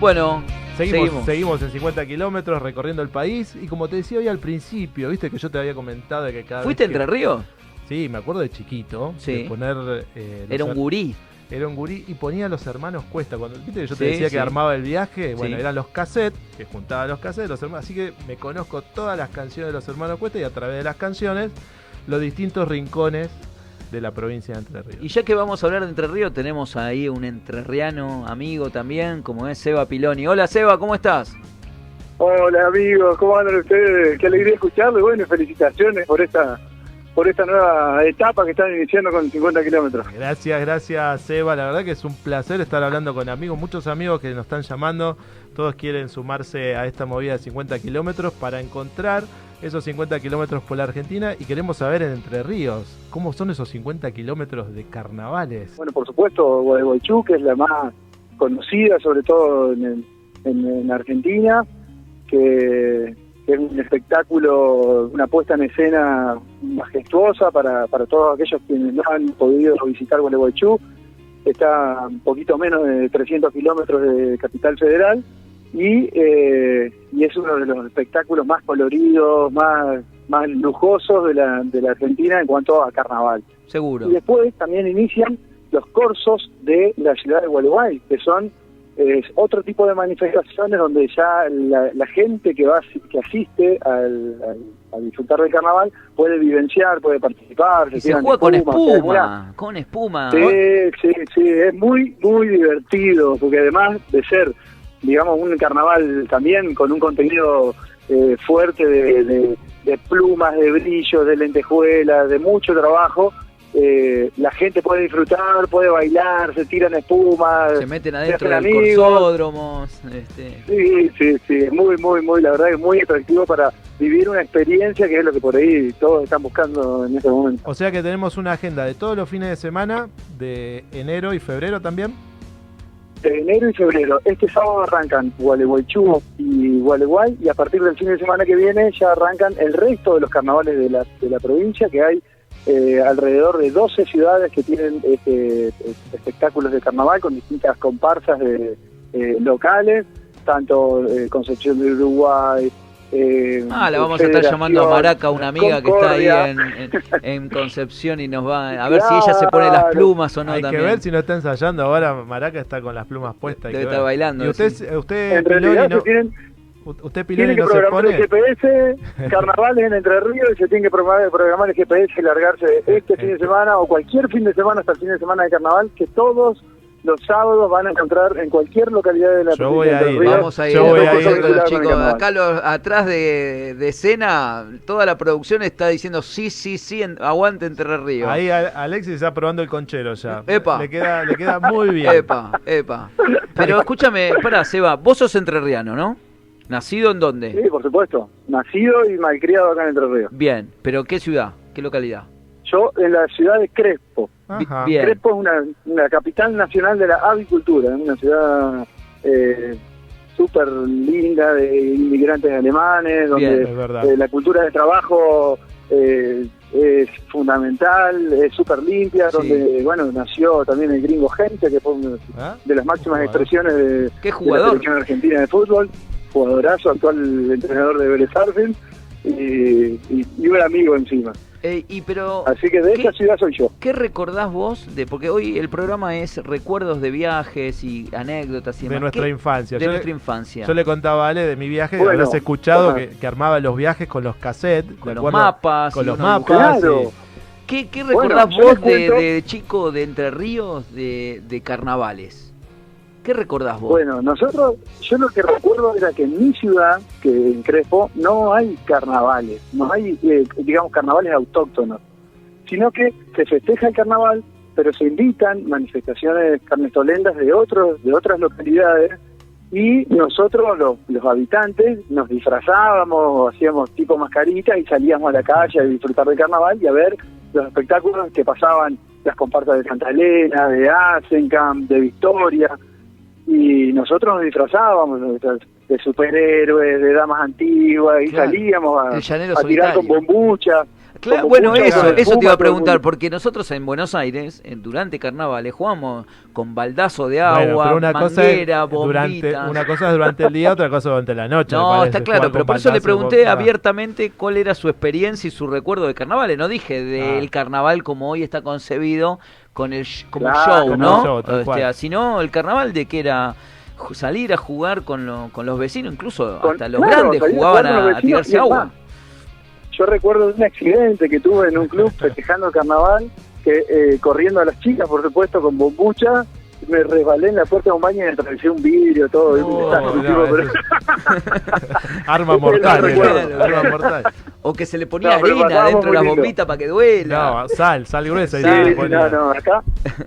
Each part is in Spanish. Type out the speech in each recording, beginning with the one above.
Bueno, Seguimos, seguimos, en 50 kilómetros recorriendo el país y como te decía hoy al principio, viste que yo te había comentado de que cada ¿Fuiste vez que- Entre Ríos? Sí, me acuerdo de chiquito, Sí. de poner... eh, Era un gurí. Era un gurí y ponía a los hermanos Cuesta. Cuando viste que yo te Sí, decía sí. que armaba el viaje, bueno, eran los cassettes, que juntaba los cassettes, los hermanos. Así que me conozco todas las canciones de los hermanos Cuesta y a través de las canciones, los distintos rincones de la provincia de Entre Ríos. Y ya que vamos a hablar de Entre Ríos, tenemos ahí un entrerriano amigo también, como es Seba Piloni. Hola Seba, ¿cómo estás? Hola amigos, ¿cómo andan ustedes? Qué alegría escucharlo y bueno, felicitaciones por esta por esta nueva etapa que están iniciando con 50 kilómetros. Gracias, gracias Seba. La verdad que es un placer estar hablando con amigos, muchos amigos que nos están llamando. Todos quieren sumarse a esta movida de 50 kilómetros para encontrar esos 50 kilómetros por la Argentina y queremos saber en Entre Ríos cómo son esos 50 kilómetros de carnavales. Bueno, por supuesto, Gualeguaychú, que es la más conocida, sobre todo en, en- en Argentina, que, que es un espectáculo, una puesta en escena majestuosa para, para todos aquellos quienes no han podido visitar Gualeguaychú. Está un poquito menos de 300 kilómetros de Capital Federal y, eh, y es uno de los espectáculos más coloridos, más, más lujosos de la, de la Argentina en cuanto a carnaval. Seguro. Y después también inician los corsos de la ciudad de Gualeguay, que son eh, otro tipo de manifestaciones donde ya la, la gente que va que asiste al, al- a disfrutar del carnaval puede vivenciar, puede participar. Y se tiran juega con espuma, se espuma, con espuma. Sí, sí, sí, es muy, muy divertido, porque además de ser, digamos, un carnaval también con un contenido eh, fuerte de, de- de plumas, de brillos, de lentejuelas, de mucho trabajo, eh, la gente puede disfrutar, puede bailar, se tiran espuma, Se meten adentro hacen del amigos. corsódromos. Este, Sí, sí, sí, es muy, muy, muy, la verdad es muy atractivo para vivir una experiencia que es lo que por ahí todos están buscando en este momento. O sea que tenemos una agenda de todos los fines de semana, de enero y febrero también. De enero y febrero. Este sábado arrancan Gualeguaychú y Gualeguay y a partir del fin de semana que viene ya arrancan el resto de los carnavales de la, de la provincia, que hay eh, alrededor de 12 ciudades que tienen este, espectáculos de carnaval con distintas comparsas de, eh, locales, tanto eh, Concepción de Uruguay. Eh, Ah, la vamos a estar llamando a Maraca, una amiga que está ahí en, en- en Concepción y nos va a ver si ella se pone las plumas o no Hay también. que ver si no está ensayando ahora. Maraca está con las plumas puestas. Debe estar bailando, ¿Y usted, sí. usted En Piloni, realidad no, se tienen, usted Piloni no se programar el pone? GPS, carnavales en Entre Ríos, y se tiene que programar, programar el GPS y largarse este fin de semana o cualquier fin de semana hasta el fin de semana de carnaval, que todos los sábados van a encontrar en cualquier localidad de la Yo voy a ir. Ríos. Vamos a ir Yo voy a ir. los Con el chicos. Acá los- atrás de, de escena, toda la producción está diciendo sí, sí, sí, en- aguante Entre Ríos. Ahí Alexis está probando el conchero ya. Epa. Le queda, le queda muy bien. Epa, epa. Pero escúchame, pará, Seba, vos sos entrerriano, ¿no? ¿Nacido en dónde? Sí, por supuesto. Nacido y malcriado acá en Entre Ríos. Bien, pero ¿qué ciudad? ¿Qué localidad? Yo en la ciudad de Crespo. Ajá. Crespo es una, una capital nacional de la avicultura, es una ciudad eh, súper linda de inmigrantes alemanes, donde Bien. Eh, la cultura de trabajo eh, es fundamental, es súper limpia, Sí. donde, bueno, nació también el gringo Gente, que fue una ¿Ah? de las máximas expresiones de, ¿Qué de la selección argentina de fútbol, jugadorazo, actual entrenador de Vélez y, y, y un amigo encima. Eh, y pero, Así que de esa ciudad soy yo. ¿qué recordás vos de? Porque hoy el programa es recuerdos de viajes y anécdotas y De demás. nuestra ¿Qué- infancia. De Yo nuestra le, infancia. yo le contaba a Ale de mi viaje, Bueno, habrás escuchado que, que armaba los viajes con los cassettes. con ¿de los acuerdo? mapas. Con los mapas. Claro. ¿Qué, qué recordás vos de, de chico de Entre Ríos de, de carnavales? ¿Qué recordás vos? Bueno, nosotros, yo lo que recuerdo era que en mi ciudad, que en Crespo, no hay carnavales, no hay, eh, digamos, carnavales autóctonos, sino que se festeja el carnaval, pero se invitan manifestaciones carnestolendas de otros, de otras localidades, y nosotros, los, los habitantes, nos disfrazábamos, hacíamos tipo mascarita y salíamos a la calle a disfrutar del carnaval y a ver los espectáculos que pasaban las comparsas de Santa Elena, de Asencamp, de Victoria, y nosotros nos disfrazábamos, de superhéroes, de damas antiguas, y Claro. salíamos a, a tirar con bombucha. Claro, bueno, eso, eso te iba a preguntar, porque nosotros en Buenos Aires, en- durante carnavales, jugamos con baldazo de Bueno, agua, pero una cosa, manguera, es durante, una cosa es durante el día, otra cosa durante la noche. No, parece, está claro, pero por eso le pregunté con- abiertamente cuál era su experiencia y su recuerdo de carnavales. No dije del Ah. carnaval como hoy está concebido con el como Claro, show, como ¿no? show, O sea, sino el carnaval de que era salir a jugar con, lo- con los vecinos, incluso Con- hasta los claro, grandes jugaban a, tirarse es agua. más, Yo recuerdo un accidente que tuve en un club festejando el carnaval, que eh, corriendo a las chicas, por supuesto, con bombucha, me resbalé en la puerta de un baño y atravesé un vidrio, todo. No, un desastre, no, tipo, pero- eso- Arma mortal, arma mortal. O que se le ponía No, arena dentro de las lindo. bombitas para que duela. No, sal, sal gruesa. y Sí, no, no, acá,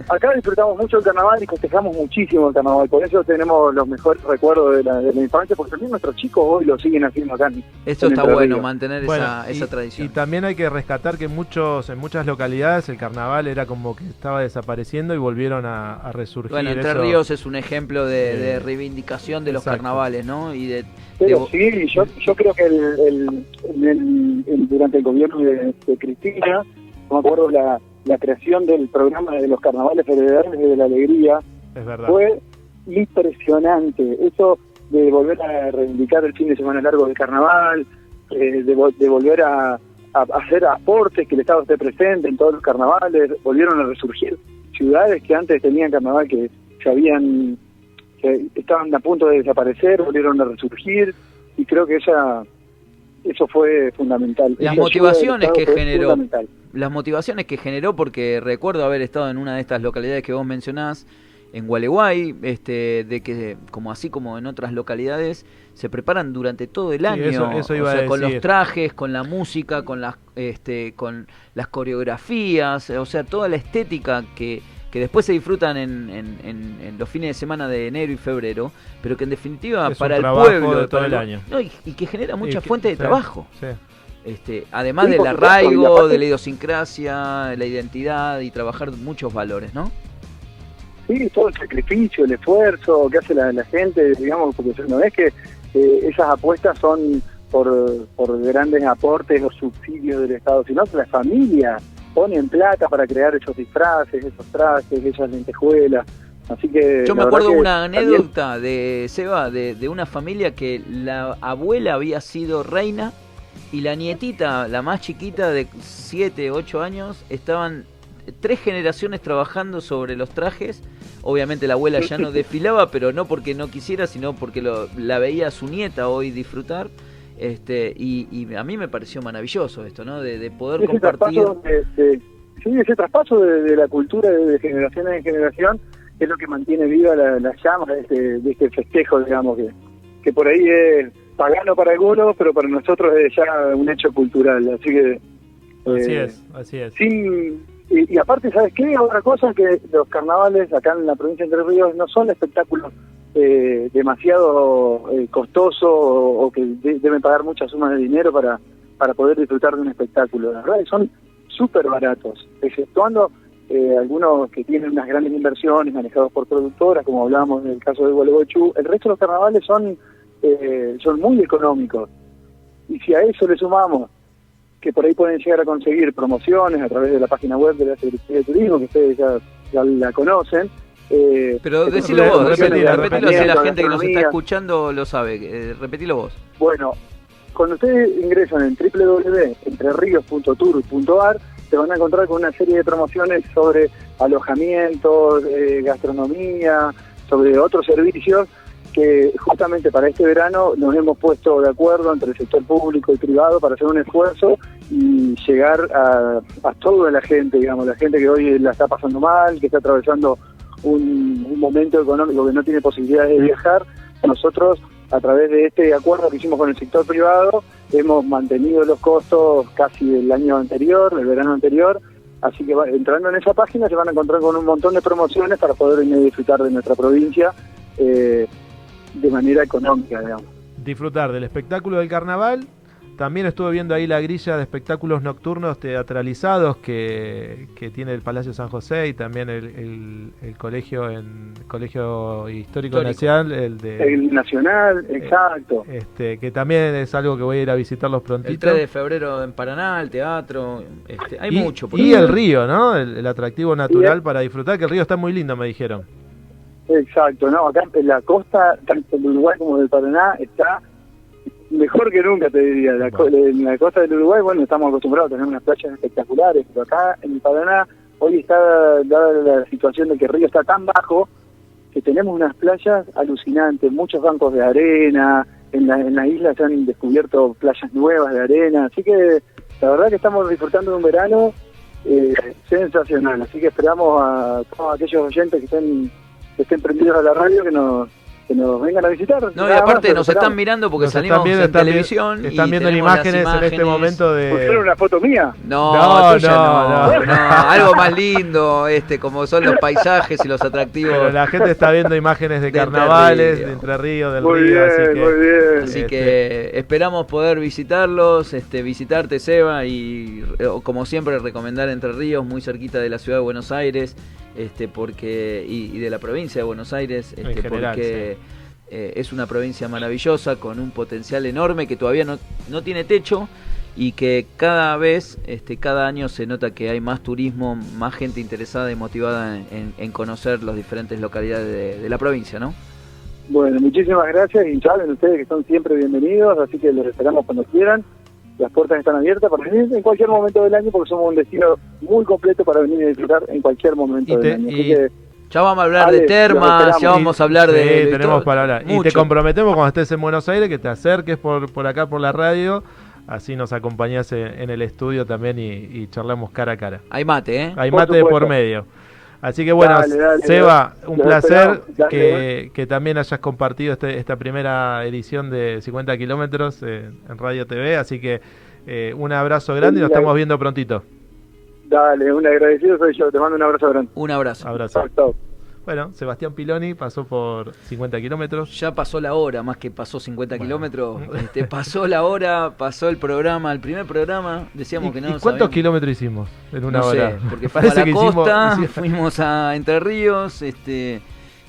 acá disfrutamos mucho el carnaval y festejamos muchísimo el carnaval, por eso tenemos los mejores recuerdos de la, de la infancia, porque también nuestros chicos hoy lo siguen haciendo acá. Eso está bueno, mantener Bueno, esa, y, esa y tradición. también hay que rescatar que en muchos, en muchas localidades el carnaval era como que estaba desapareciendo y volvieron a, a resurgir. Bueno, Entre eso- Ríos es un ejemplo de, Sí. de reivindicación de los Exacto. carnavales, ¿no? Y de, Pero de- sí, yo, yo creo que el, el- en el- durante el gobierno de, de Cristina, no me acuerdo la, la creación del programa de los carnavales federales de la alegría, Es verdad. fue impresionante. Eso de volver a reivindicar el fin de semana largo del carnaval, eh, de, de volver a, a hacer aportes, que el Estado esté presente en todos los carnavales, volvieron a resurgir ciudades que antes tenían carnaval que se habían que estaban a punto de desaparecer, volvieron a resurgir y creo que esa eso fue fundamental. Las motivaciones que generó. fundamental. las motivaciones que generó, porque recuerdo haber estado en una de estas localidades que vos mencionás, en Gualeguay, este, de que como así como en otras localidades se preparan durante todo el Sí, año, eso- eso iba o sea, a con los trajes, con la música, con las, este, con las coreografías, o sea, toda la estética que, que después se disfrutan en, en- en- en los fines de semana de enero y febrero, pero que en definitiva Es un para el pueblo, de todo para el año. no, y, y que genera mucha que- fuente de sí, trabajo. sí. Este, además Sí, del arraigo, de la idiosincrasia, la identidad y trabajar muchos valores, ¿no? Sí, todo el sacrificio, el esfuerzo que hace la, la gente, digamos, porque no es que eh, esas apuestas son por, por grandes aportes o subsidios del Estado, sino que la familia pone en plata para crear esos disfraces, esos trajes, esas lentejuelas. Así que Yo me acuerdo una también- anécdota de Seba, de, de una familia que la abuela había sido reina y la nietita, la más chiquita de 7, 8 años, estaban tres generaciones trabajando sobre los trajes. Obviamente la abuela ya no desfilaba, pero no porque no quisiera, sino porque lo- la veía a su nieta hoy disfrutar. Este, y, y a mí me pareció maravilloso esto, ¿no? De, de poder ese compartir. traspaso de, de- sí, ese traspaso de, de la cultura de, de generación en generación es lo que mantiene viva la, la llama de este, de este festejo, digamos, que, que por ahí es pagano para algunos, pero para nosotros es ya un hecho cultural. Así que. Así eh, es, así es. sin y, y aparte, ¿sabes qué? Otra cosa que los carnavales acá en la provincia de Entre Ríos no son espectáculos eh, demasiado eh, costosos o, que de- deben pagar muchas sumas de dinero para, para poder disfrutar de un espectáculo. La verdad que son súper baratos, exceptuando eh, algunos que tienen unas grandes inversiones manejados por productoras, como hablábamos en el caso de Gualeguaychú. El resto de los carnavales son, eh, son muy económicos. Y si a eso le sumamos que por ahí pueden llegar a conseguir promociones a través de la página web de la Secretaría de Turismo, que ustedes ya la conocen. Eh, Pero decilo vos, repetilo, repetilo así la gente que nos está escuchando lo sabe. Eh, repetilo vos. Bueno, cuando ustedes ingresan en www.entrerios.tour.ar se van a encontrar con una serie de promociones sobre alojamientos, eh, gastronomía, sobre otros servicios que justamente para este verano nos hemos puesto de acuerdo entre el sector público y privado para hacer un esfuerzo y llegar a, a toda la gente, digamos, la gente que hoy la está pasando mal, que está atravesando un, momento económico que no tiene posibilidades de viajar. Nosotros, a través de este acuerdo que hicimos con el sector privado, hemos mantenido los costos casi del año anterior, del verano anterior, Así que entrando en esa página se van a encontrar con un montón de promociones para poder venir a disfrutar de nuestra provincia eh, de manera económica, digamos. Disfrutar del espectáculo del carnaval También estuve viendo ahí la grilla de espectáculos nocturnos teatralizados que, que tiene el Palacio San José y también el, el, el colegio en colegio histórico, Histórico. nacional, el de El Nacional, exacto. este que también es algo que voy a ir a visitarlos prontito. El 3 de febrero en Paraná, el teatro. Este, hay y, mucho. por y el río, ¿no? El, el atractivo natural para disfrutar, que el río está muy lindo, me dijeron. Exacto, no, acá en la costa, tanto del Uruguay como del Paraná, está mejor que nunca, te diría. La co- en la costa del Uruguay, bueno, estamos acostumbrados a tener unas playas espectaculares, pero acá en Paraná, hoy está dada la situación de que el río está tan bajo que tenemos unas playas alucinantes, muchos bancos de arena, en la, en la isla se han descubierto playas nuevas de arena, así que la verdad que estamos disfrutando de un verano eh, sensacional, así que esperamos a todos aquellos oyentes que estén que estén prendidos a la radio que nos que nos vengan a visitar. No, y aparte más, nos esperamos. están mirando porque Nos salimos viendo, en están vi- televisión. y Están viendo tenemos las imágenes, en este momento ¿Pusieron de... una foto mía? No, No, tuya no, no, no. no, algo más lindo, este, como son los paisajes y los atractivos. Pero la gente está viendo imágenes de De Entre carnavales, Ríos. de Entre Ríos, del Muy río, bien, así que... muy bien. Así Este- que esperamos poder visitarlos, este, visitarte Seba y eh, como siempre recomendar Entre Ríos, muy cerquita de la ciudad de Buenos Aires, este, porque y, y de la provincia de Buenos Aires, este, general, porque eh, es una provincia maravillosa con un potencial enorme que todavía no, no tiene techo y que cada vez, este, cada año se nota que hay más turismo, más gente interesada y motivada en, en- en conocer las diferentes localidades de, de la provincia, ¿no? Bueno, muchísimas gracias y saben ustedes que son siempre bienvenidos, así que los esperamos cuando quieran. Las puertas están abiertas para venir en cualquier momento del año porque somos un destino muy completo para venir a disfrutar en cualquier momento Y te- del año. Así y- que Ya vamos a hablar Ale, de termas, ya vamos a hablar Sí, de... de tenemos todo. para hablar. Y te comprometemos cuando estés en Buenos Aires que te acerques por, por acá por la radio, así nos acompañás en, en el estudio también y, y charlamos cara a cara. Hay mate, ¿eh? Hay Por mate de por medio. Así que bueno, Dale, dale, Seba, un placer. Dale, que, que también hayas compartido este- esta primera edición de 50 kilómetros eh, en Radio TV. Así que eh, un abrazo grande y nos estamos viendo prontito. dale, un agradecido soy yo. Te mando un abrazo grande. Un abrazo. Abrazo. Chao, chao. Bueno, Sebastián Piloni pasó por 50 kilómetros. Ya pasó la hora, más que pasó 50 Bueno. kilómetros. Este, pasó la hora, pasó el programa, el primer programa. Decíamos ¿Y, que no y cuántos sabíamos. kilómetros hicimos en una no hora? sé, porque fuimos a la costa, hicimos- fuimos a Entre Ríos, este,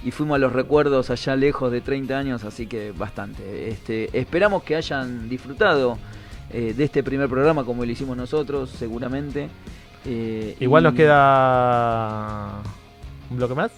y fuimos a los recuerdos allá lejos de 30 años, así que bastante. Este, esperamos que hayan disfrutado eh, de este primer programa como lo hicimos nosotros, seguramente. Eh, Igual y- nos queda un bloque más.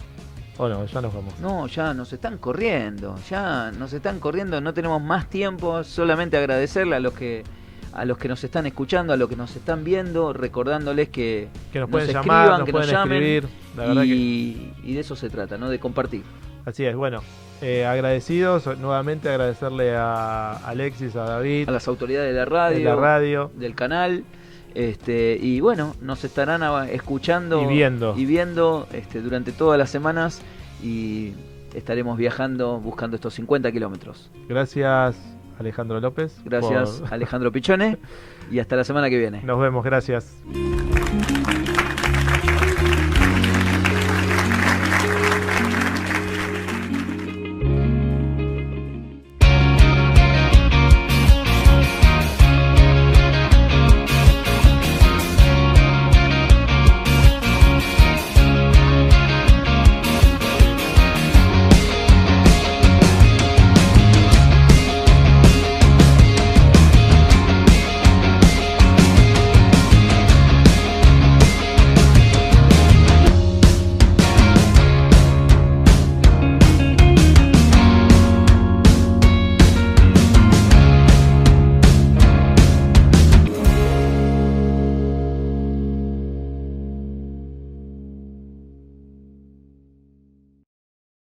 ¿O no? Ya nos vamos. No, ya nos están corriendo, ya nos están corriendo, no tenemos más tiempo, solamente agradecerle a los que a los que nos están escuchando, a los que nos están viendo, recordándoles que Que nos nos pueden escriban, llamar, nos que pueden nos llamen, escribir. La verdad que y, y de eso se trata, ¿no? De compartir. así es. Bueno, eh, agradecidos. Nuevamente agradecerle a Alexis, a David, A las autoridades de la de radio, la radio. del canal, este, y bueno, nos estarán escuchando Y viendo. y viendo este, durante todas las semanas y estaremos viajando buscando estos 50 kilómetros. Gracias, Alejandro López. Gracias por- Alejandro Pichone y hasta la semana que viene. Nos vemos, gracias.